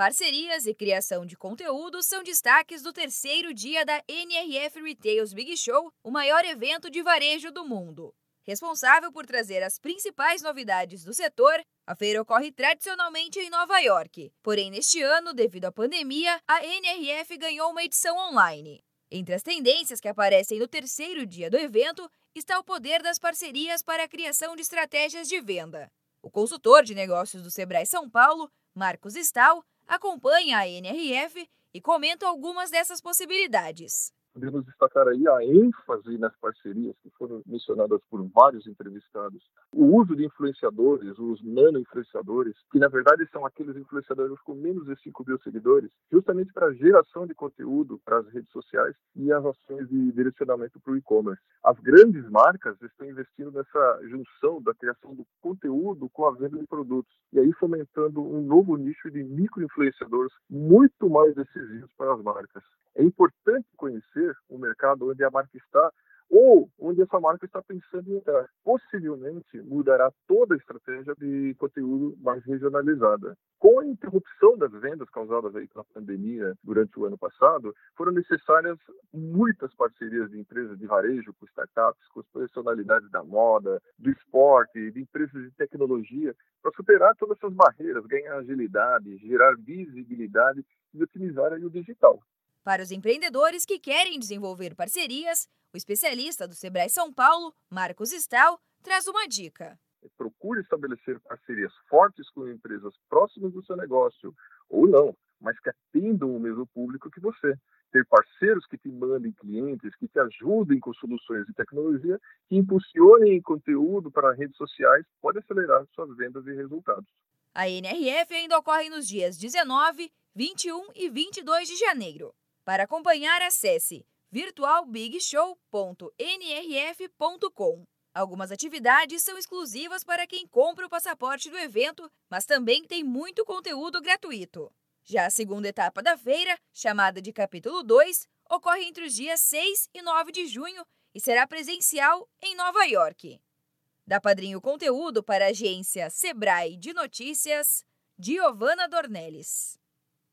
Parcerias e criação de conteúdo são destaques do terceiro dia da NRF Retails Big Show, o maior evento de varejo do mundo. Responsável por trazer as principais novidades do setor, a feira ocorre tradicionalmente em Nova York. Porém, neste ano, devido à pandemia, a NRF ganhou uma edição online. Entre as tendências que aparecem no terceiro dia do evento está o poder das parcerias para a criação de estratégias de venda. O consultor de negócios do Sebrae São Paulo, Marcos Stal, acompanha a NRF e comenta algumas dessas possibilidades. Podemos destacar aí a ênfase nas parcerias que foram mencionadas por vários entrevistados. O uso de influenciadores, os nano-influenciadores, que na verdade são aqueles influenciadores com menos de 5 mil seguidores, justamente para a geração de conteúdo para as redes sociais e as ações de direcionamento para o e-commerce. As grandes marcas estão investindo nessa junção da criação do conteúdo com a venda de produtos, e aí fomentando um novo nicho de micro-influenciadores muito mais decisivos para as marcas. É importante mercado onde a marca está ou onde essa marca está pensando em entrar. Possivelmente mudará toda a estratégia de conteúdo mais regionalizada. Com a interrupção das vendas causadas aí pela pandemia durante o ano passado, foram necessárias muitas parcerias de empresas de varejo com startups, com as personalidades da moda, do esporte, de empresas de tecnologia, para superar todas essas barreiras, ganhar agilidade, gerar visibilidade e otimizar aí o digital. Para os empreendedores que querem desenvolver parcerias, o especialista do Sebrae São Paulo, Marcos Stal, traz uma dica. Procure estabelecer parcerias fortes com empresas próximas do seu negócio, ou não, mas que atendam o mesmo público que você. Ter parceiros que te mandem clientes, que te ajudem com soluções de tecnologia, que impulsionem conteúdo para redes sociais, pode acelerar suas vendas e resultados. A NRF ainda ocorre nos dias 19, 21 e 22 de janeiro. Para acompanhar, acesse virtualbigshow.nrf.com. Algumas atividades são exclusivas para quem compra o passaporte do evento, mas também tem muito conteúdo gratuito. Já a segunda etapa da feira, chamada de Capítulo 2, ocorre entre os dias 6 e 9 de junho e será presencial em Nova York. Da Padrinho Conteúdo para a agência Sebrae de Notícias, Giovana Dornelles.